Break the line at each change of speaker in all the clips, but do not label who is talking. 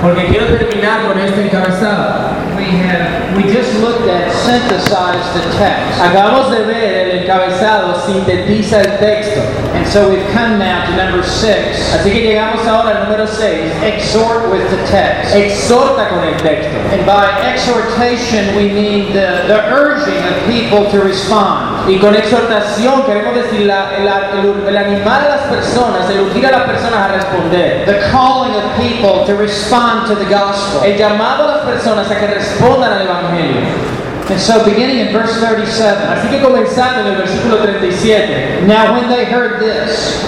Porque quiero terminar con este encabezado.
We have we just looked at synthesize the text.
Acabamos de ver el encabezado sintetiza el texto.
And so we've come now to number six.
Así que llegamos ahora al número 6.
Exhort with the text.
Exhorta con el texto.
And by exhortation we mean the, the urging of people to respond.
Y con exhortación queremos decir la- el, el- el animar a las personas, el urgir a las personas a responder.
The calling of people to respond to the gospel.
El llamado a las personas a que respondan al Evangelio.
And so beginning in verse 37.
Así que comenzando en el versículo 37.
Now when they heard this,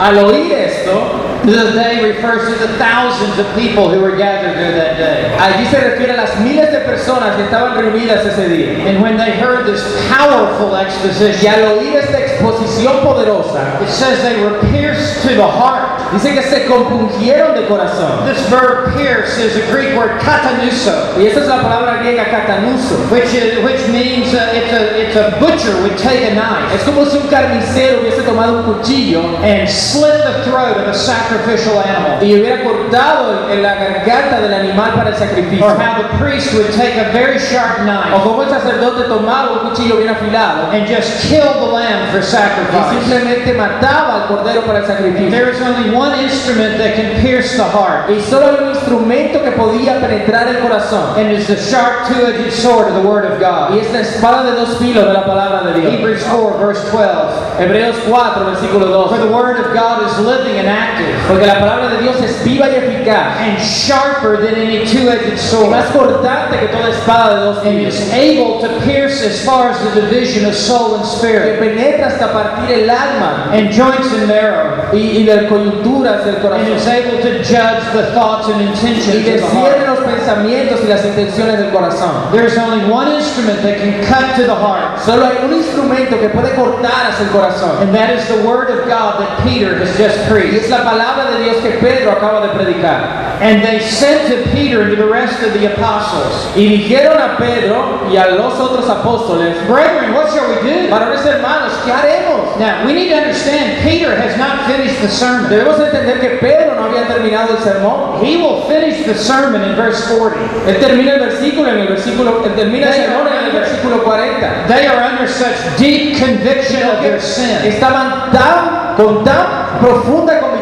Al oír esto,
the they refers to the thousands of people who were gathered there that day.
allí se refiere a las miles de personas que estaban reunidas ese día.
And when they heard this powerful
Y
exposition,
al oír esta exposición poderosa,
it says they were pierced to the heart.
Dice que se compungieron de corazón.
This verb pierce is a Greek word katanuso,
Y esa es la palabra griega katanuso.
which is, which means uh, it's a it's a butcher would take a knife
Es como si un carnicero hubiese tomado un cuchillo
and slit the throat of a sacrificial animal.
y hubiera cortado en la garganta del animal para el sacrificio.
Or how the priest would take a very sharp knife.
O como el sacerdote tomaba un cuchillo bien afilado
and just kill the lamb for
y
sacrifice.
simplemente mataba al cordero para el sacrificio.
There is only one instrument that can pierce the heart,
Y solo había un instrumento que podía penetrar el corazón.
and it's the sharp two-edged sword of the Word of
Y
God.
es la espada de dos filos de la palabra de Dios.
Hebrews 4, verse 12.
Hebreos 4, versículo
For
2.
the Word of God is living and active,
Porque la palabra de Dios es viva y eficaz.
and sharper than any two-edged
Y
sword,
más cortante que toda espada de dos
and is able to pierce as far as the division of soul and
Que
spirit,
penetra hasta partir el alma
and joints and marrow,
y, y las coyunturas del
and is
corazón.
able to judge the thoughts and
Y
intentions of the heart.
los pensamientos y las intenciones del corazón.
There is only one instrument that can cut to the heart,
Solo hay un instrumento que puede cortar hacia el corazón.
And that is the Word of God that Peter has just
Y
preached.
es la palabra de Dios que Pedro acaba de predicar.
And they said to Peter and to the rest of the apostles,
Y dijeron a Pedro y a los otros apóstoles,
Brethren, what shall we do?
varones hermanos, ¿qué haremos?
Now, we need to understand Peter has not finished the sermon.
Debemos entender que Pedro no había terminado el sermón.
He will finish the sermon in verse 40.
Él termina el versículo en el versículo, él termina el sermón en el versículo 40.
They are under such deep conviction of their sin
Estaban tan, con tan profunda convicción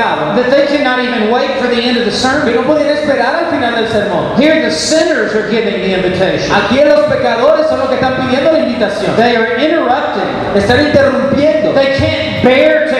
de pecado
that they cannot even wait for the end of the
que
sermon.
no podían esperar al final del sermón.
Here, the sinners are giving the invitation.
Aquí los pecadores son los que están pidiendo la invitación.
They are interrupting.
Están interrumpiendo.
They can't bear to hear any more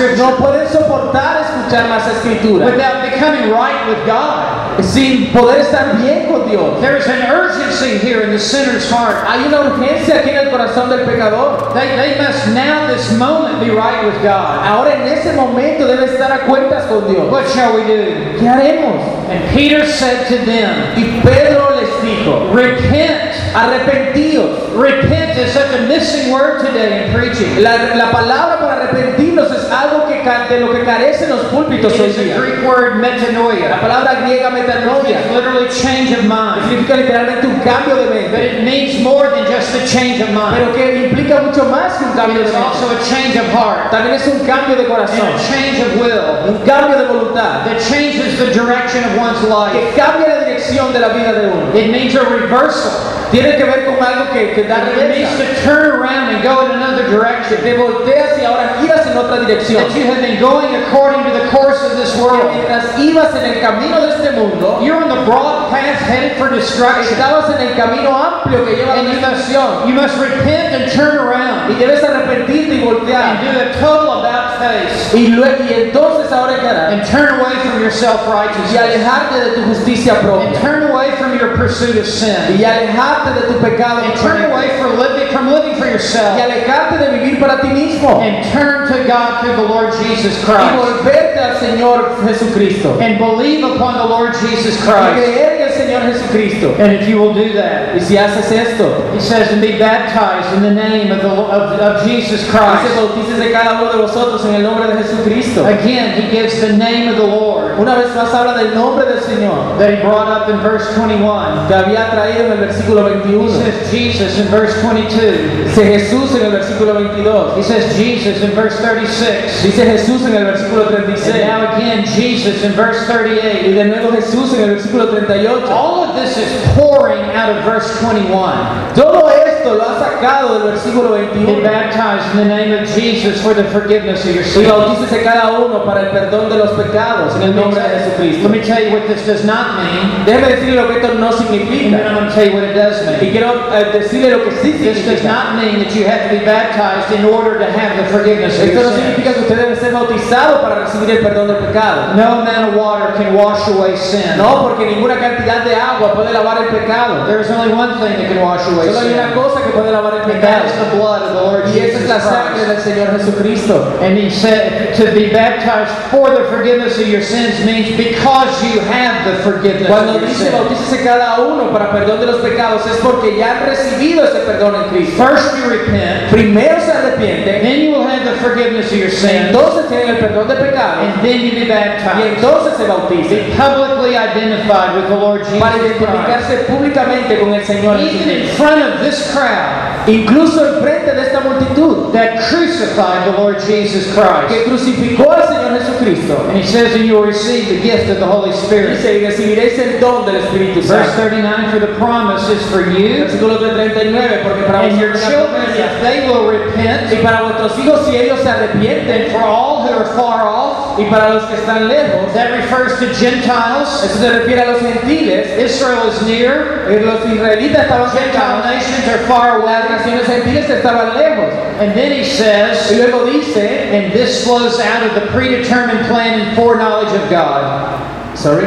scripture
No pueden soportar escuchar más escritura
without becoming right with God.
sin poder estar bien con Dios.
There is an urgency here in the sinner's heart.
Hay una urgencia aquí en el corazón del pecador.
They, they must now, this moment, be right with God.
Ahora en ese momento debe estar a cuentas con Dios.
What shall we do?
¿Qué haremos?
And Peter said to them,
Y Pedro les dijo,
Repent.
arrepentidos.
Repent is such a missing word today in preaching.
La, la palabra para arrepentirnos es algo que ca- de lo que carecen los púlpitos
It
hoy día. La palabra griega metanoia
It's literally change of mind.
significa literalmente un cambio de
But
mente,
it means more than just a change of mind.
pero que implica mucho más que un cambio de
is also
mente.
a change of heart
También es un cambio de
and
corazón,
a change of will
un cambio de voluntad,
that changes the direction of one's life.
que cambia dirección de la vida de uno.
It means a reversal.
Tiene que ver con algo que, que da
It means to turn around and go in another direction.
te volteas y ahora giras en otra dirección.
That you have been going according to the course of this world.
mientras ibas en el camino de este mundo,
You're on the broad path headed for destruction.
estabas en el camino amplio que lleva a la
And you must,
destrucción.
you must repent and turn around
Y debes arrepentirte y
and
voltear.
do a total about face
Y, lue- y entonces ahora qué harás?
and turn away from your
Y
self-righteousness
alejarte de tu justicia
and turn away from your pursuit of sin
Y alejarte de tu pecado.
and turn away from living, from living for
Y
yourself
alejarte de vivir para ti mismo.
and turn to God through the Lord Jesus
Y
Christ
volverte al Señor Jesucristo.
and believe upon the Lord Jesus
Y
Christ
creer en el Señor Señor Jesucristo.
And if you will do that,
Y si haces esto,
he says, and be baptized in the name of, the, of, of Jesus
dice,
Christ.
bautícese cada uno de vosotros en el nombre de Jesucristo.
Again, he gives the name of the Lord
Una vez más habla del nombre del Señor,
that he brought up in verse 21.
que había traído en el versículo
He says Jesus in verse 22.
Dice Jesús en el versículo 22.
He says Jesus in verse 36.
Dice Jesús en el versículo
And now again, Jesus in verse
Y
38.
de nuevo Jesús en el versículo 38.
All of this is pouring out of verse 21.
Todo esto lo ha sacado del versículo
Be
21.
baptized in the name of Jesus for the forgiveness of your
Y
sins.
bautícese cada uno para el perdón de los pecados en el nombre de
Let
Jesucristo.
me tell you what this does not mean,
Déjeme decirle lo que esto no
and then
significa.
I'm going to tell you what it does
Y quiero eh, decirle lo que sí
This does
significa.
not mean that you have to be baptized in order to have the forgiveness of
Esto no significa que usted debe ser bautizado para recibir el perdón del pecado.
No amount of water can wash away sin.
No, porque ninguna cantidad de agua puede lavar el pecado.
There is only one thing that can wash away
Solo hay una
sin,
cosa que puede lavar el
and
pecado.
the blood of the Lord
Y esa
Jesus
es la sangre
Christ.
del Señor Jesucristo.
And he said to be baptized for the forgiveness of your sins means because you have the forgiveness
Cuando dice bautícese cada uno para perdón de los pecados es porque ya han recibido ese perdón en Cristo.
First you repent,
Primero se arrepienten,
then you will have the forgiveness of your sins,
entonces tienen el perdón de pecados
and then you be
y
baptized.
entonces se bautizan
Be publicly identified with the Lord Jesus
para identificarse públicamente con el Señor
Even in front of this crowd
Incluso enfrente de esta multitud
that crucified the Lord Jesus Christ.
que crucificó al Señor Jesucristo.
And he says, and you will receive the gift of the Holy Spirit.
Dice, y recibiréis el don del Espíritu
Verse 39, for the promise is for you
Versículo 39, porque para
and your children, if they will repent,
y para vuestros hijos si ellos se
and
arrepienten,
for all who are far off,
y para los que están lejos,
that refers to Gentiles.
eso se refiere a los gentiles,
Israel is near,
eh, los israelitas estaban
Gentile
cercanos,
nations are far
las
away.
naciones gentiles estaban lejos.
And then he says, Y
luego dice,
and this flows out of the predetermined plan and foreknowledge of God.
sorry,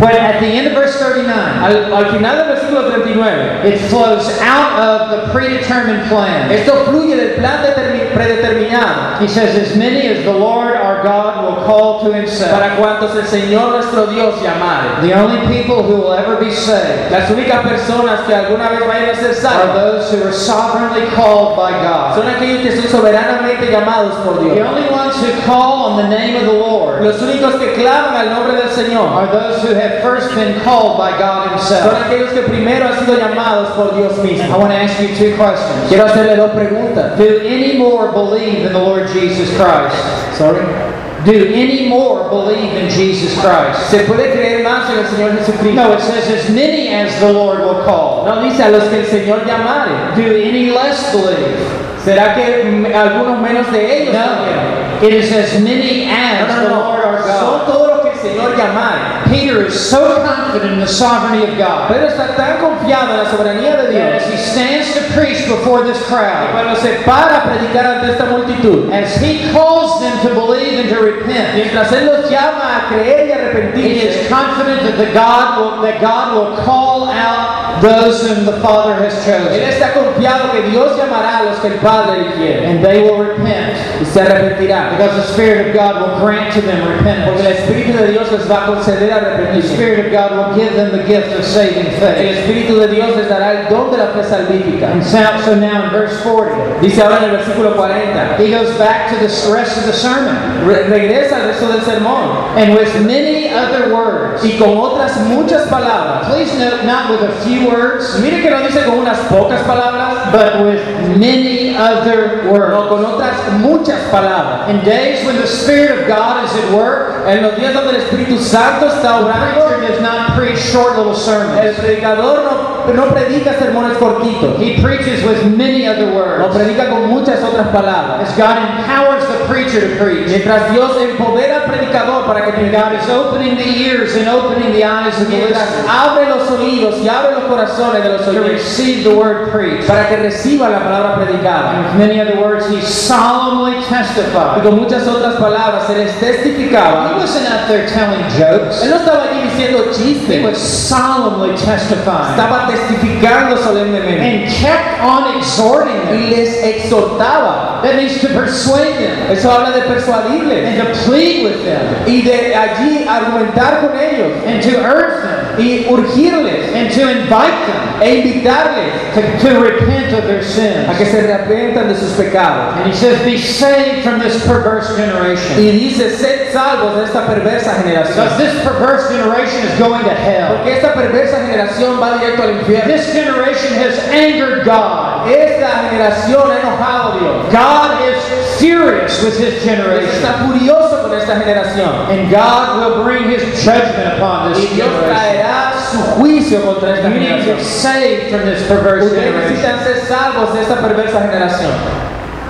But at the end of verse 39,
al, al final del versículo 39,
it flows out of the predetermined plan.
esto fluye del plan predeterminado
He says, as many as the Lord our God will call to himself.
para cuantos el Señor nuestro Dios llamare.
The only people who will ever be saved
Las únicas personas que alguna vez vayan a ser
are those who are sovereignly called by God.
son aquellos que son soberanamente llamados por Dios.
The only ones who call on the name of the Lord
Los únicos que claman al nombre del Señor
are those who have first been called by God
son
himself.
aquellos que primero han sido llamados por Dios
I want to ask you two questions.
Quiero hacerle dos preguntas.
Do any more believe in the Lord Jesus Christ?
Sorry.
Do any more believe in Jesus Christ?
¿Se puede creer más en el Señor Jesucristo?
No, it says as many as the Lord will call.
No dice a los que el Señor llamare.
Do any less believe?
¿Será que algunos menos de ellos?
No. It is as many as
No,
the
no,
Lord our
no. Son
God.
todos los que el Señor llamare.
Peter is so confident in the sovereignty of God.
Pero está tan confiado en la soberanía de Dios.
As he stands to preach before this crowd,
cuando se para a predicar ante esta multitud,
as he calls them to believe and to repent,
mientras Él los llama a creer y
he is confident that the God will, that God will call out those whom the Father has
Él
chosen,
está confiado que Dios llamará a los que el Padre eligiere
and they will repent.
Y se arrepentirán.
because the Spirit of God will grant to them
Porque el
repentance.
Espíritu de Dios les va a conceder
The
arrepentirse.
Spirit of God will give them the gift of saving
El
faith.
Espíritu de Dios les dará el don de la fe salvífica.
And so, so now in verse 40,
Dice ahora en el versículo 40.
he goes back to the rest of the sermon.
Re- regresa al resto del sermón
And with many other words,
y con otras muchas palabras.
please note not with a few words,
Mire que no dice con unas pocas palabras,
but with many other words.
no con otras muchas palabras.
In days when the Spirit of God is at work,
En los días donde el Espíritu Santo está
little
el predicador no, no predica sermones cortitos,
He preaches with many other
no
words.
predica con muchas otras palabras.
As God empowers the preacher to preach,
Mientras Dios empodera al predicador para que
God is opening the ears and opening the eyes of the
mientras
listener
abre los oídos y abre los corazones de los
to receive the word preached.
para que reciban la palabra predicada.
With many other words, he solemnly
Y
testified.
con muchas otras palabras, les testificaba.
wasn't out there telling jokes.
Él no estaba allí diciendo
He
chistes,
was solemnly testifying
estaba testificando solemnemente.
and kept on exhorting them.
Y les exhortaba.
That means to persuade them
Eso habla de persuadirles.
and to plead with them
Y de allí argumentar con ellos.
and to urge them
Y urgirles.
and to invite them
E invitarles
to, to repent of their sins.
a que se arrepientan de sus pecados.
And he says, Be saved from this perverse generation.
Y dice, sed salvos de esta perversa
Because this perverse generation is going to hell.
Porque esta perversa generación va directo al infierno.
This generation has angered God.
Esta generación ha enojado a Dios.
God is furious with his generation.
está furioso con esta generación.
And God will bring his judgment upon
Y
this
Dios
generation.
traerá su juicio contra esta
You need to be saved from this perverse
Ustedes
generation.
necesitan ser salvos de esta perversa generación.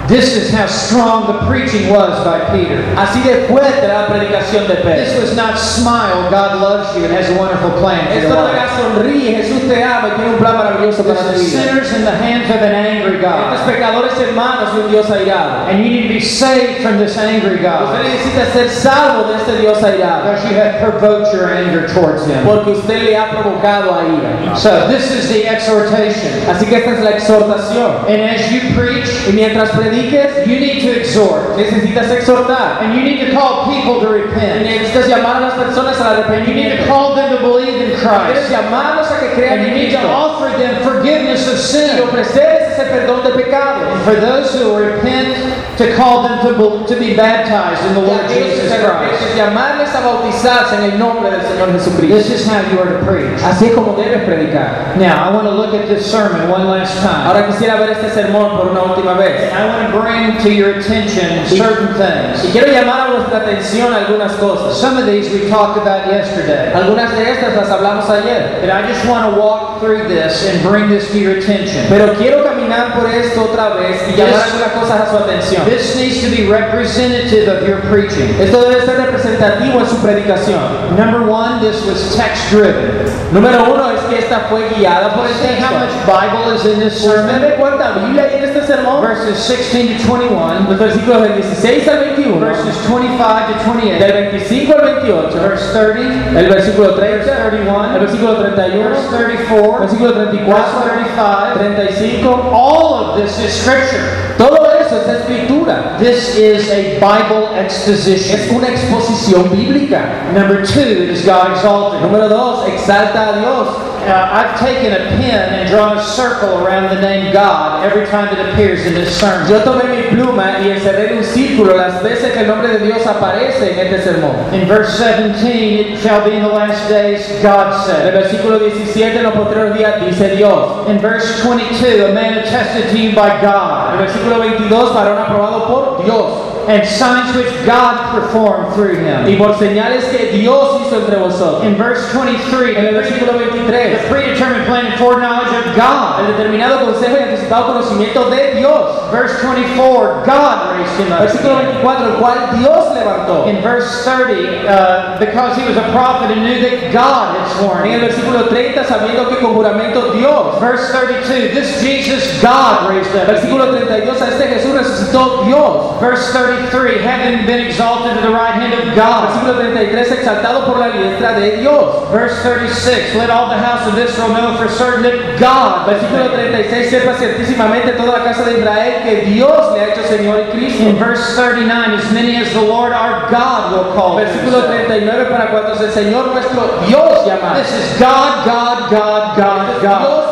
This is how strong the preaching was by Peter.
Así de fuerte la predicación de
This was not smile, God loves you and has a wonderful plan for
Esto
your life.
sonríe, Jesús te ama y tiene un plan maravilloso para tu
This is
vida.
sinners in the hands of an angry
Estos
God.
pecadores hermanos de un Dios airado.
And you need to be saved from this angry
Usted
God.
necesita ser salvo de este Dios airado.
Because you have provoked your anger towards him.
Porque usted le ha provocado a ira.
So this is the exhortation.
Así que esta es la exhortación.
And as you preach,
Y mientras prediques,
you need to exhort.
necesitas exhortar.
And you need to call people to
Y
repent.
necesitas llamar a las personas al
And you need to call them to believe in
Debes
Christ.
llamarlos a que crean
And you
en
need to
Cristo.
offer them forgiveness of
Y
sin.
ese perdón de pecados.
And for those who repent, to call them to, be- to be baptized in the
Y
Lord Jesus Christ.
llamarles a bautizarse en el nombre del Señor Jesucristo.
This is how you are to preach.
Así es como debes predicar.
Now, I want to look at this sermon one last time.
Ahora quisiera ver este sermón por una última vez.
And I want to bring to your attention certain
Y
things.
quiero llamar a vuestra atención algunas cosas.
Some of these we talked about yesterday.
Algunas de estas las hablamos ayer.
I just want to walk through this and bring this to your attention.
Pero quiero caminar por esto otra vez y llamar
This-
algunas cosas a su atención.
This needs to be representative of your preaching.
Esto debe ser representativo en su predicación.
Number one, this was text driven.
Número uno es que esta fue guiada por el
See how much
texto.
Bible is in this
¿Usted
sermon?
ve cuánta Biblia hay en sermón?
Verses 16 to 21,
Los versículos del 16 al 21,
verses 25 to
del
28,
25 al 28,
verse 30,
el versículo
verse
30, el
31,
versículo 31,
verse 34,
versículo
verse
34,
35.
35.
All of this is scripture.
Todo eso es escritura.
This is a Bible exposition.
Es una exposición bíblica.
Number two, it is God exalted.
Número dos, exalta a Dios.
I've taken a pen and drawn a circle around the name God every time it appears in this sermon.
Yo tomé mi pluma y encerré un círculo las veces que el nombre de Dios aparece en este sermón.
In verse 17, it shall be in the last days, God
En el
said.
versículo 17, en los posteriores días, dice Dios.
In verse 22, a man attested to you by
En el
God,
versículo 22, varón aprobado por Dios.
And signs which God performed through
Y
him.
por señales que Dios hizo entre vosotros.
In verse 23,
En el
the
versículo 23,
the predetermined plan and foreknowledge of God.
el determinado consejo y anticipado conocimiento de Dios.
Verse 24, God raised him up.
Versículo 24, el cual Dios levantó.
In verse 30, uh, because he was a prophet and knew that God had sworn
En el
him.
versículo 30, sabiendo que con juramento Dios.
Verse 32, this Jesus God raised up.
Versículo 32, a este Jesús resucitó Dios.
Verse 33, having been exalted to the right hand of God.
Versículo 33, exaltado por la diestra de Dios.
Verse 36, let all the house of Israel know for certain that God.
Versículo 36, sepa ciertísimamente toda la casa de Israel que Dios le ha hecho Señor y Cristo.
In verse 39, as many as the Lord our God will call
Versículo 39, para cuantos el Señor nuestro Dios llama.
This is God, God, God, God, God.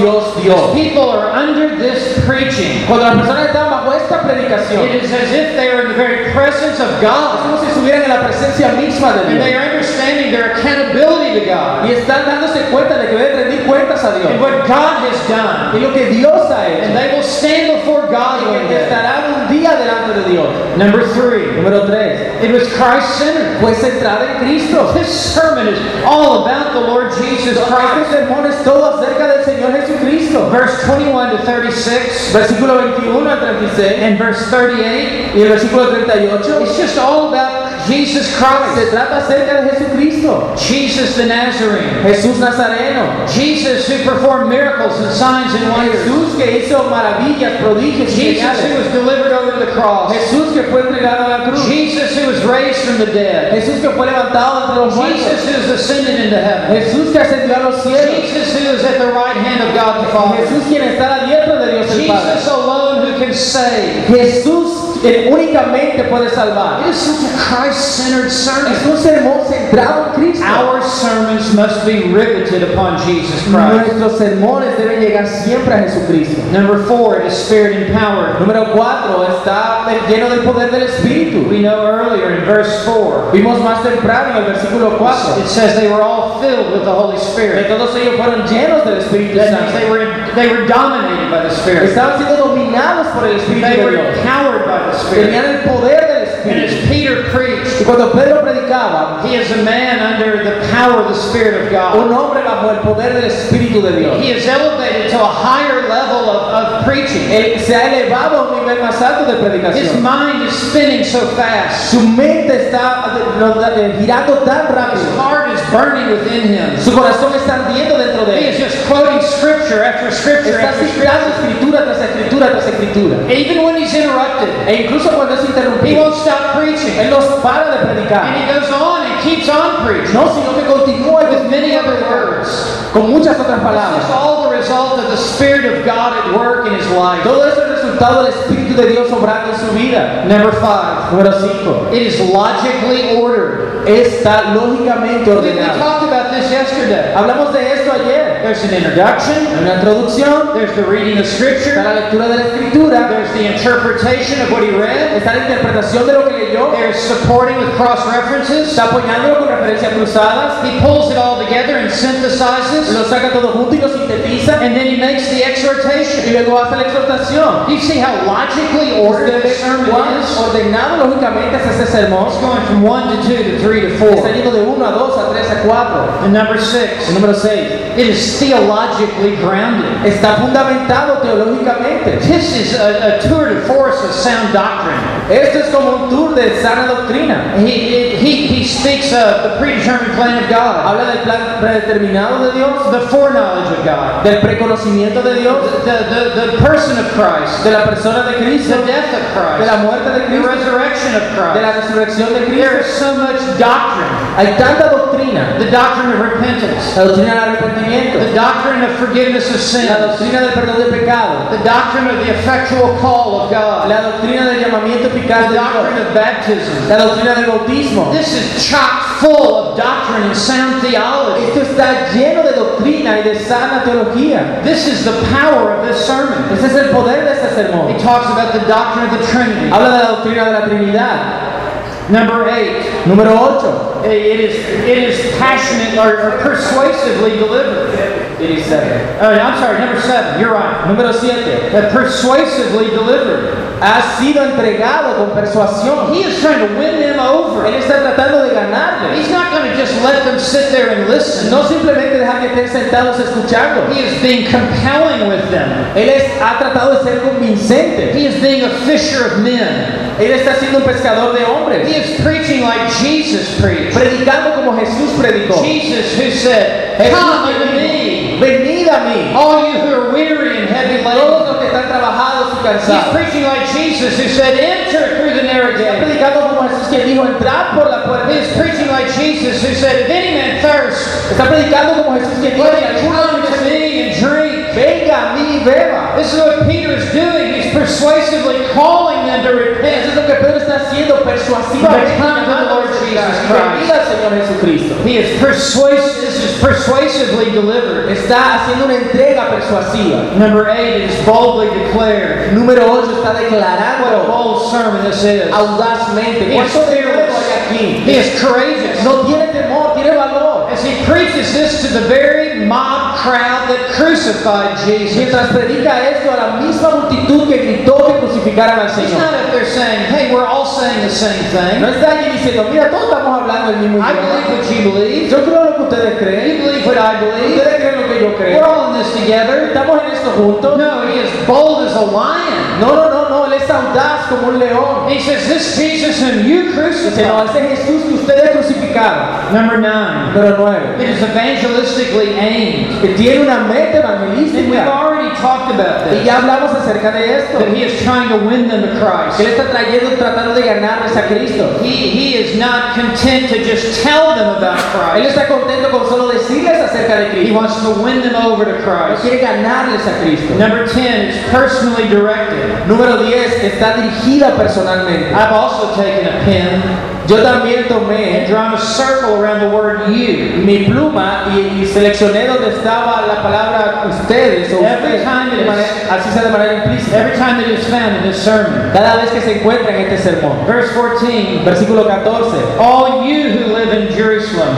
Dios, Dios, Dios, Dios, Dios.
People are under this preaching.
Cuando las personas están bajo esta predicación,
It is as if they are in the very presence of
es
God.
como si estuvieran en la presencia misma de
And they
Dios.
are understanding their accountability to God.
Y están dándose cuenta de que deben cuentas a
And what God has done.
Y lo que Dios ha
And
hecho.
they will stand before God
Y que estarán un día delante de Dios.
Number three,
Número 3.
it was Christ-centered.
Fue centrada en Cristo.
This sermon is all about the Lord Jesus
Este
Christ.
sermón es todo acerca del Señor Jesucristo.
Verse 21 to 36
Versículo 21 al 36
and verse 38,
y el versículo 38
it's just all about Jesus
Se
Christ,
trata acerca de Jesucristo,
Jesus the Nazarene,
Jesús Nazareno,
Jesus who performed miracles and signs and wonders,
Jesús que hizo maravillas, prodigios y
Jesus who was delivered over the cross,
Jesús que fue entregado a la cruz,
Jesus who was raised from the dead,
Jesús que fue levantado entre los muertos,
Jesus who is ascended into heaven,
Jesús que ascendió a los cielos,
Jesus who is at the right hand of God the Father,
Jesús quien está a la diestra de Dios el Padre,
Jesus alone who can save.
Jesús que únicamente puede salvar.
It is such a Christ-centered
Es
sermon.
un sermón centrado en Cristo.
Our sermons must be riveted upon Jesus Christ.
Nuestros sermones deben llegar siempre a Jesucristo.
Number four, it is spirit empowered.
Número 4 está lleno del poder del Espíritu.
We know earlier in verse 4,
Vimos más temprano en el versículo 4
it says they were all filled with the Holy
que
Spirit.
todos ellos fueron llenos del Espíritu
means they were, they were dominated by the Spirit.
Estaban siendo dominados por el Espíritu
They
de
were
Dios.
empowered by the Spirit.
Tenían el poder
And as Peter preached,
Y cuando Pedro predicaba,
he is a man under the power of the Spirit of God.
un hombre bajo el poder del Espíritu de Dios.
He is elevated to a higher level of, of preaching.
Él se ha elevado a un nivel más alto de predicación.
His mind is spinning so fast.
Su mente está eh, girando tan
His
rápido.
heart is burning within him.
Su corazón está ardiendo dentro de
He is just quoting scripture after scripture
Está
after
citando
scripture.
escritura tras escritura tras escritura.
Even when he's interrupted,
E incluso cuando es
he won't stop preaching.
él no para de
And he goes on and keeps on preaching
No, sino que continúa
with many other words.
con muchas otras
This is all the result of the Spirit of God at work in his life.
Todo eso es resultado del Espíritu de Dios obrando en su vida.
Number five,
Número 5.
it is logically ordered.
Está lógicamente
We, we
ordenado.
talked about this yesterday.
Hablamos de esto ayer.
There's an introduction,
Hay una introducción,
there's the reading of
está
scripture,
la lectura de la escritura,
there's the interpretation of what he read,
está la interpretación de lo que leyó,
there's supporting with cross references.
está apoyándolo con referencias cruzadas,
He pulls it all together and synthesizes,
lo saca todo junto y lo sintetiza
and then he makes the
y
exhortation.
luego hace la exhortación.
You see how logically ordered this sermon is?
ordenado lógicamente es sermón.
It's going from 1 to 2 to 3 to
Está
4.
yendo de 1 a 2 a 3 a 4.
And number
El número 6.
it is theologically grounded.
Está fundamentado teológicamente.
This is a, a tour de force of sound doctrine.
Esto es como un tour de sana doctrina.
He, he, he speaks of the predetermined plan of God,
Habla del plan predeterminado de Dios,
the foreknowledge of God,
del preconocimiento de Dios,
the, the, the person of Christ,
de la persona de Cristo,
the death of Christ.
de la muerte de Cristo.
the resurrection of Christ.
de la resurrección de Cristo.
There is so much doctrine.
Hay tanta doctrina.
The doctrine of repentance,
La doctrina del arrepentimiento,
the doctrine of forgiveness of
la
sins,
doctrina del perdón de pecado,
the doctrine of the effectual call of God,
la doctrina del llamamiento eficaz
the doctrine
Dios,
of baptism.
la doctrina del bautismo.
This is chock full of doctrine and sound theology.
Esto está lleno de doctrina y de sana teología.
This is the power of this sermon.
Ese es el poder de este sermón.
He talks about the doctrine of the Trinity.
Habla de la doctrina de la Trinidad.
Number eight,
Número 8.
it is, it is passionate or, or persuasively delivered. Uh, I'm sorry, number seven, you're right.
Número 7.
Uh, persuasively delivered.
Ha sido entregado con persuasión.
He is trying to win them over.
Él está tratando de ganarle.
He's not going to just let them sit there and listen.
No simplemente dejar que estén sentados escuchando.
He is being compelling with them.
Él es- ha tratado de ser convincente.
He is being a fisher of men.
Él está siendo un pescador de hombres.
He is preaching like Jesus preached.
Predicando como Jesús predicó.
Jesus who said, Come unto me,
Venid a mí.
all you who are weary and heavy
Todos
laden.
los que están trabajados y
He's preaching like Jesus who said, Enter through the narrow gate.
predicando como Jesús que dijo entrar por la puerta.
is preaching like Jesus who said, If any man thirst,
Está predicando como Jesús que dijo
let
si
him
alguno
come to me and drink.
venga a mí y beba.
This is what Peter is doing. He's persuasively calling them to
Eso
repent.
es lo que Pedro está haciendo persuasivamente.
Come to the Lord Jesus Christ.
Al Señor Jesucristo.
He is persuasive. Is persuasively delivered.
Está haciendo una entrega persuasiva.
Number eight is boldly declared.
Número 8 está
What a
declarando
bold sermon this is.
audazmente.
He is
¿Cuánto de nuevo
fearless. He is courageous.
No tiene temor, tiene valor.
As he preaches this to the very mob crowd that crucified Jesus.
Mientras predica esto a la misma multitud que gritó que crucificaran al Señor.
not up there saying, hey, we're all saying the same thing."
No está allí diciendo, mira, todos estamos hablando el mismo
I believe what you believe.
Yo creo lo que ustedes
You believe what I believe.
Ustedes creen lo que yo creo.
We're all in this together.
Estamos en esto juntos.
No, he is bold as a lion.
No, no, no, no, él es audaz como un león.
He says, This Jesus whom you
Dice, no,
crucified.
ese Jesús que ustedes crucificaron.
Number nine.
Número 9.
It is evangelistically aimed.
Que tiene una meta
And we've
evangelística.
already talked about
Y
this.
ya hablamos acerca de esto.
That he is trying to win them to
Que él
Christ.
está trayendo, tratando de ganarles a Cristo.
He, he is not content to just tell them about
Él
Christ.
está contento con solo decirles acerca de
He wants to win them over to
Él
Christ.
quiere ganarles a Cristo.
Number 10 is personally directed.
Número 10. Está dirigida personalmente.
I've also taken a pen
Yo también tomé
drawn a circle around the word you.
mi pluma y, y seleccioné donde estaba la palabra ustedes o
Every
ustedes,
time it
de
is-
manera- así sea de manera implícita.
Every time it is found in this sermon.
Cada vez que se encuentra en este sermón.
Verse 14.
Versículo 14.
All you who live in Jerusalem.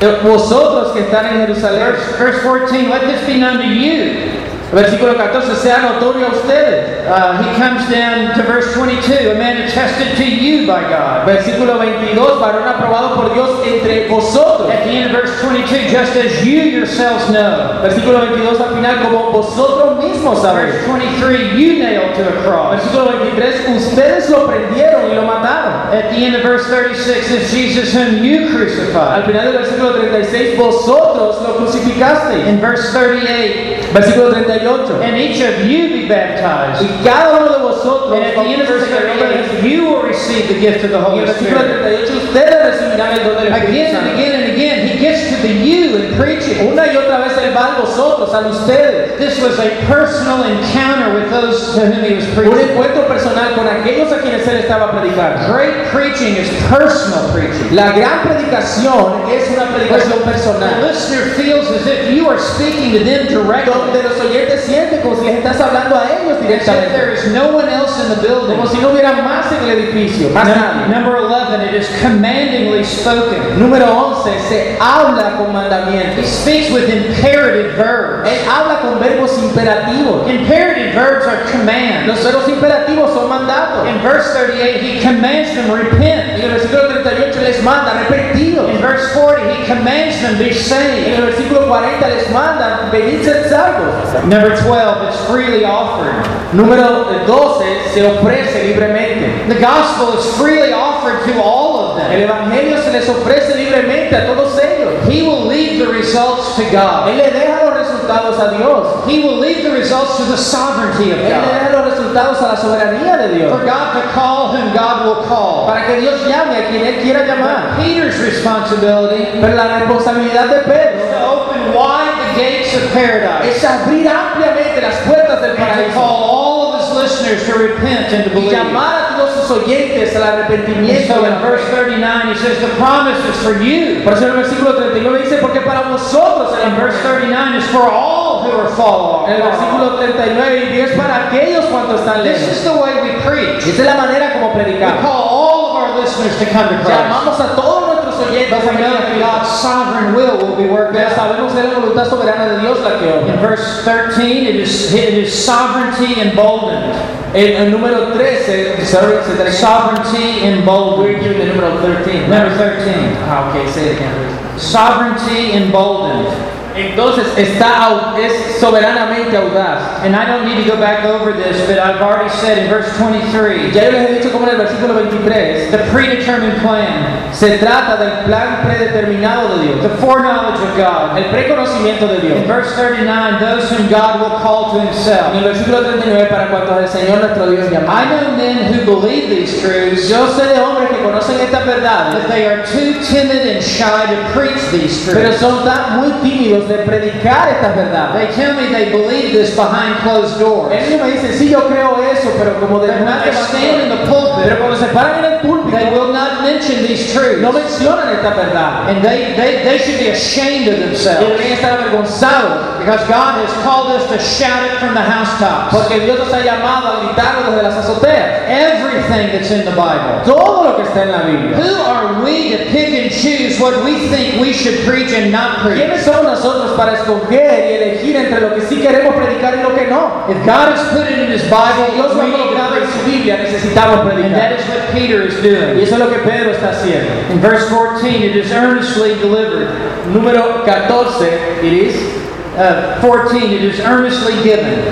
Eh, Vosotros que están en Jerusalén.
Verse, verse 14. Let this be known to you.
Versículo 14. Sea notorio a ustedes.
Uh, he comes down to verse 22. A man attested to you by God.
Versículo 22. Varón aprobado por Dios entre vosotros.
At the end of verse 22, just as you yourselves know.
Versículo 22 al final, como vosotros mismos sabéis.
Verse 23, you nailed to a cross.
Versículo 23, ustedes lo prendieron y lo mataron.
At the end of verse 36 is Jesus whom you crucified.
Al final del versículo 36, vosotros lo crucificasteis.
In verse 38,
Versículo 38,
and each of you be baptized.
y cada uno de vosotros,
And at the end of verse 38, you will receive the gift of the Holy Spirit.
38, recibirán el don del Espíritu
Again and again and again, he gets to the you in preaching.
Una y otra vez él va a vosotros, a ustedes.
This was a personal encounter with those to whom he was
Un
preaching.
encuentro personal con aquellos a quienes él estaba predicando.
Great preaching is personal preaching.
La gran predicación es una predicación
The listener feels as if you are speaking to them directly.
Donde los oyentes sienten como si les estás hablando a directamente.
there is no one else in the building.
Como si no hubiera más en el edificio, más
Num-
nadie.
Number 11, it is commandingly spoken.
Número 11, se habla con
He
mandamientos.
speaks with imperative verbs.
Él habla con verbos imperativos.
Imperative verbs are commands.
Los verbos imperativos son mandatos.
In verse 38, he commands them repent.
En el versículo 38 les manda arrepentidos.
In verse 40, he commands them be
En
saved.
el versículo 40 les manda venid ser salvos.
Number 12, it's freely offered.
Número 12 se ofrece libremente.
The gospel is freely offered to all of
El
them.
evangelio se les ofrece libremente a todos ellos.
He will leave the results to God.
Él le deja los resultados a Dios.
He will leave the results to the sovereignty of
Él le
God.
deja los resultados a la soberanía de Dios.
For God to call whom God will call.
Para que Dios llame a quien Él quiera llamar.
Peter's responsibility
Pero la responsabilidad de
is
Pedro
to open wide the gates of paradise
es abrir ampliamente las puertas del paraíso
call all of his listeners to repent and to
y
believe.
llamar a todos sus oyentes al arrepentimiento.
so in verse 39 he says the promise is for you.
Por eso en el versículo 39 dice, porque para vosotros
And verse 39 is for all who are.
En el versículo 39 y 10 para aquellos cuantos están
This
lejos.
is the way we preach.
Esa es la manera como
We
predicamos.
call all of our listeners to come to Christ.
Llamamos a todos nuestros oyentes
But we
a
know that
venir a
God's sovereign will will be worked out.
sabemos que la voluntad soberana de Dios la que
In verse 13, it is, it is sovereignty emboldened.
El, el número 13, sorry, se termina.
Sovereignty
We're
emboldened.
given the número 13.
Number 13.
Ah, ok, say it again.
Sovereignty emboldened.
Entonces está es soberanamente audaz.
And I don't need to go back over this, but I've already said in verse 23
Ya yo les he dicho como en el versículo 23
the predetermined plan,
se trata del plan predeterminado de Dios,
the foreknowledge of God.
el preconocimiento de
In
Dios.
verse 39, those whom God will call to
En
himself.
el versículo 39 para cuantos el Señor nuestro Dios
I
llama.
know men who believe these truths,
Yo sé de hombres que conocen estas
but
verdades,
they are too timid and shy to preach these
pero
truths.
son tan muy tímidos de predicar estas verdades.
They tell me they believe this behind closed doors.
Ellos me dicen, sí, yo creo eso, pero como de
when they stand in the
Pero cuando se paran en el púlpito,
they will not mention these truths.
no mencionan estas verdades.
And they, they, they should be ashamed of
Y
themselves.
deberían estar avergonzados,
Because God has called us to shout it from the housetops.
porque Dios nos ha llamado a gritarlo desde las azoteas.
Everything that's in the Bible.
Todo lo que está en la Biblia.
Who are we to pick and choose what we think we should preach and not preach?
¿Quiénes somos nosotros para escoger y elegir entre lo que sí queremos predicar y lo que no?
If God has put it in His Bible,
Dios lo ha
we need to
en
preach.
su Biblia, necesitamos
And that
predicar.
is what Peter is
Y
doing.
eso es lo que Pedro está haciendo.
In verse 14, it is earnestly delivered.
Número 14, it is
Uh, 14, it is earnestly given.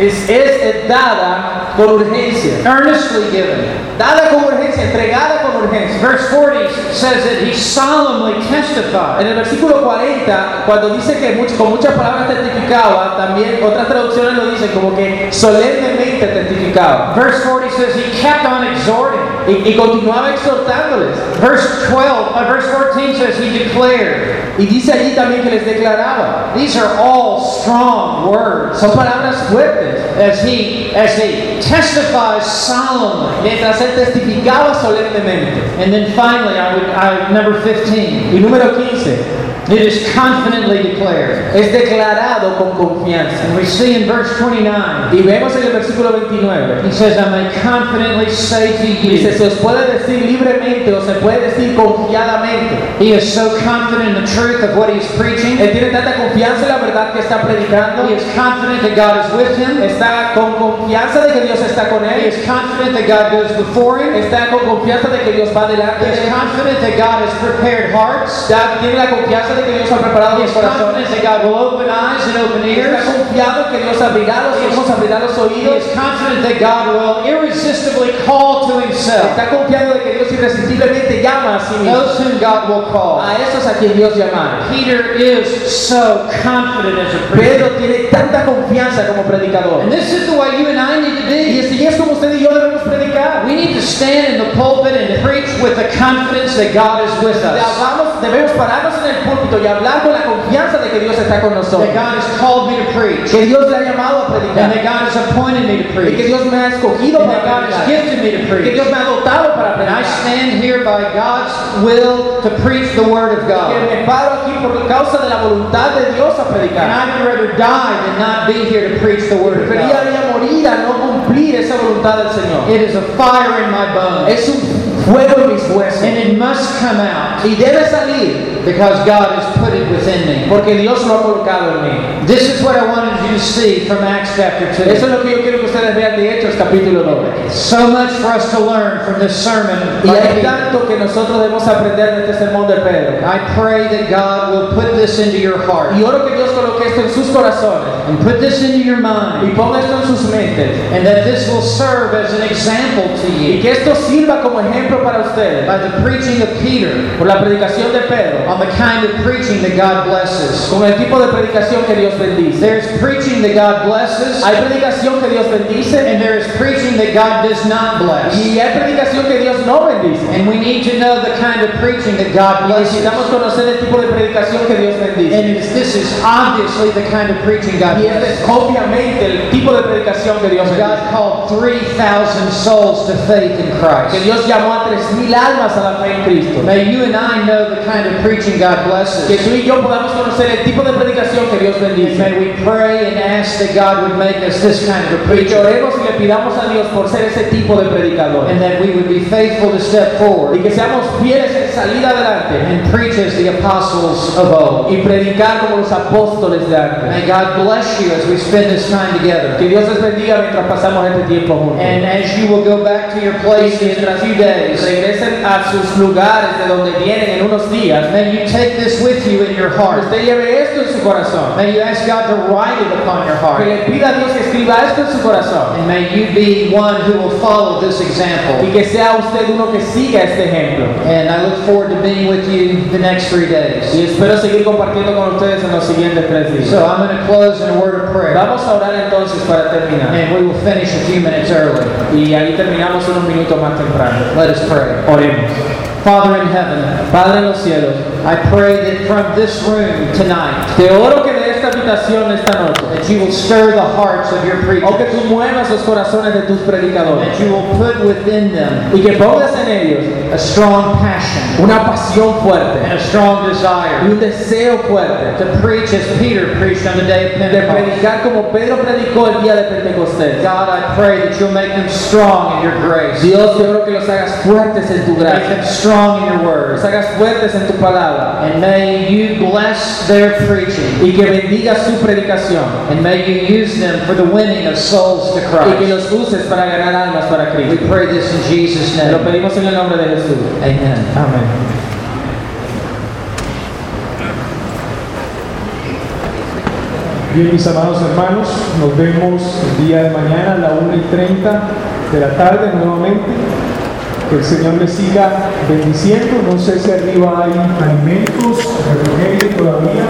Es, es dada con urgencia.
Earnestly given.
Dada con urgencia, entregada con urgencia.
Verse 40 says that he solemnly testified.
En el versículo 40, cuando dice que much- con muchas palabras testificaba, también otras traducciones lo dicen como que solemnemente testificaba.
Verse 40 says he kept on exhorting.
Y, y continuaba exhortándoles.
Verse 12, uh, verse 14 says he declared.
Y dice allí también que les declaraba.
These are all strong words.
Son palabras fuertes.
As he as he testifies solemnly.
Mientras él testificaba solemnemente.
And then finally, I would I, number 15.
Y número 15.
It is confidently declared.
Es declarado con confianza.
And we see in verse 29,
Y vemos en el versículo 29.
he says, I may confidently say to you.
Se puede decir libremente o se puede decir confiadamente.
He is so confident in the truth of what he's preaching.
Él tiene tanta confianza en la verdad que está predicando.
He is confident that God is with him.
Está con confianza de que Dios está con
He is confident that God goes before him.
Está con confianza de que Dios va delante
He is confident that God has prepared hearts.
Ya tiene la confianza de que Dios ha preparado
He is confident that God will open eyes and open
Está
ears.
confiado en que Dios abrirá los ojos, abrirá los
He is confident that God will irresistibly call to himself
Está confiado de que Dios irresistiblemente llama a sí mismo.
those whom God will call.
A esos a quien Dios llama.
Peter is so confident as a preacher.
Pedro tiene tanta confianza como predicador.
And this is the way you and I need to
Y así es como usted y yo debemos predicar.
We need to stand in the pulpit and preach with the confidence that God is with us.
debemos pararnos en el púlpito y hablar con la confianza de que Dios está con nosotros.
That God has called me to preach.
Que Dios le ha llamado a
And
predicar.
that God has appointed me to
Y que
preach.
Dios me ha escogido
And
para
that God has
predicar.
gifted me to
Que. Dios me ha dotado para
And I
predicar.
stand here by God's will to preach the Word of
Que
God.
me paro aquí por causa de la voluntad de Dios a
And
predicar.
I would rather die than not be here to preach the Word of God.
Preferiría morir a no cumplir esa voluntad del Señor.
It is a fire in my bones.
Es un fuego en mis huesos.
And it must come out
Y debe salir
because God has put it within me.
porque Dios lo ha colocado en mí.
This is what I wanted you to see from Acts chapter
Eso
2.
es lo que yo quiero que ustedes vean de Hechos capítulo 9.
So much for us to learn from this sermon.
Y hay tanto que nosotros debemos aprender de este sermón de Pedro.
I pray that God will put this into your heart
Y oro que Dios coloque esto en sus corazones
and put this into your mind.
y ponga esto en sus mentes.
and that this will serve as an example to you.
Y que esto sirva como ejemplo para ustedes
by the preaching of Peter
por la predicación de Pedro,
on the kind of preaching that God blesses.
con el tipo de predicación que Dios bendice.
There's preaching that God blesses
Hay predicación que Dios bendice
and there is preaching that God does not bless.
y hay predicación que Dios no bendice.
And we need to know the kind of preaching that God blesses.
necesitamos conocer el tipo de predicación que Dios bendice.
And this is obviously the kind of preaching God
Y este es
blesses.
obviamente el tipo de predicación que Dios bendice.
God called 3,000 souls to faith in Christ. Que.
Dios llamó a tres mil almas a la fe en Cristo.
May you and I know the kind of preaching God blesses.
Que tú y yo podamos conocer el tipo de predicación que Dios bendice.
may we pray and ask that God would make us this kind of a preacher.
oremos y le pidamos a Dios por ser ese tipo de predicador.
And that we would be faithful to step forward.
Y que seamos fieles en salir adelante
and preach as the apostles of old.
y predicar como los apóstoles de antes.
May God bless you as we spend this time together.
Que Dios les bendiga mientras pasamos este tiempo juntos.
And as you will go back to your
Y
places in a few days,
regresen a sus lugares de donde vienen en unos días,
may you take this with you in your heart.
usted lleve esto en su corazón.
May you ask God to write it upon your
Que
heart.
le pida a Dios que escriba esto en su corazón.
And may you be one who will follow this
Y
example.
que sea usted uno que siga este ejemplo.
And I look forward to being with you the next three days.
Y espero seguir compartiendo con ustedes en los siguientes tres días.
So I'm going to close in a word of prayer.
Vamos a orar entonces para terminar.
And we will finish a few minutes early.
Y ahí terminamos unos minutos más temprano.
Let us pray.
Oremos.
Father in heaven,
Padre en los cielos,
I pray that from this room tonight,
te oro que esta habitación esta noche,
that you will stir the hearts of your
o
preachers.
que tú muevas los corazones de tus predicadores,
That you will put within them
y que pongas en ellos
a strong passion
una pasión
and
fuerte
a strong
y
desire
un deseo fuerte
to preach as Peter preached on the day of
de
Pentecost.
predicar como Pedro predicó el día de Pentecostés.
God, I pray that you'll make them strong in your grace.
Dios, te oro que los hagas fuertes en tu
Make
gracia,
them strong in your
los
word.
hagas fuertes en tu palabra
And may you bless their preaching.
y que bendiga su predicación
And may you use them for the winning of souls to
y que
Christ.
los uses para ganar almas para
We
Cristo.
pray this in Jesus'
Te lo
name.
pedimos en el nombre de Jesús.
Amen.
Amén. Bien, mis amados hermanos, nos vemos el día de mañana a la 1 y 30 de la tarde nuevamente. Que el Señor les siga bendiciendo. No sé si arriba hay alimentos, refrigerio todavía.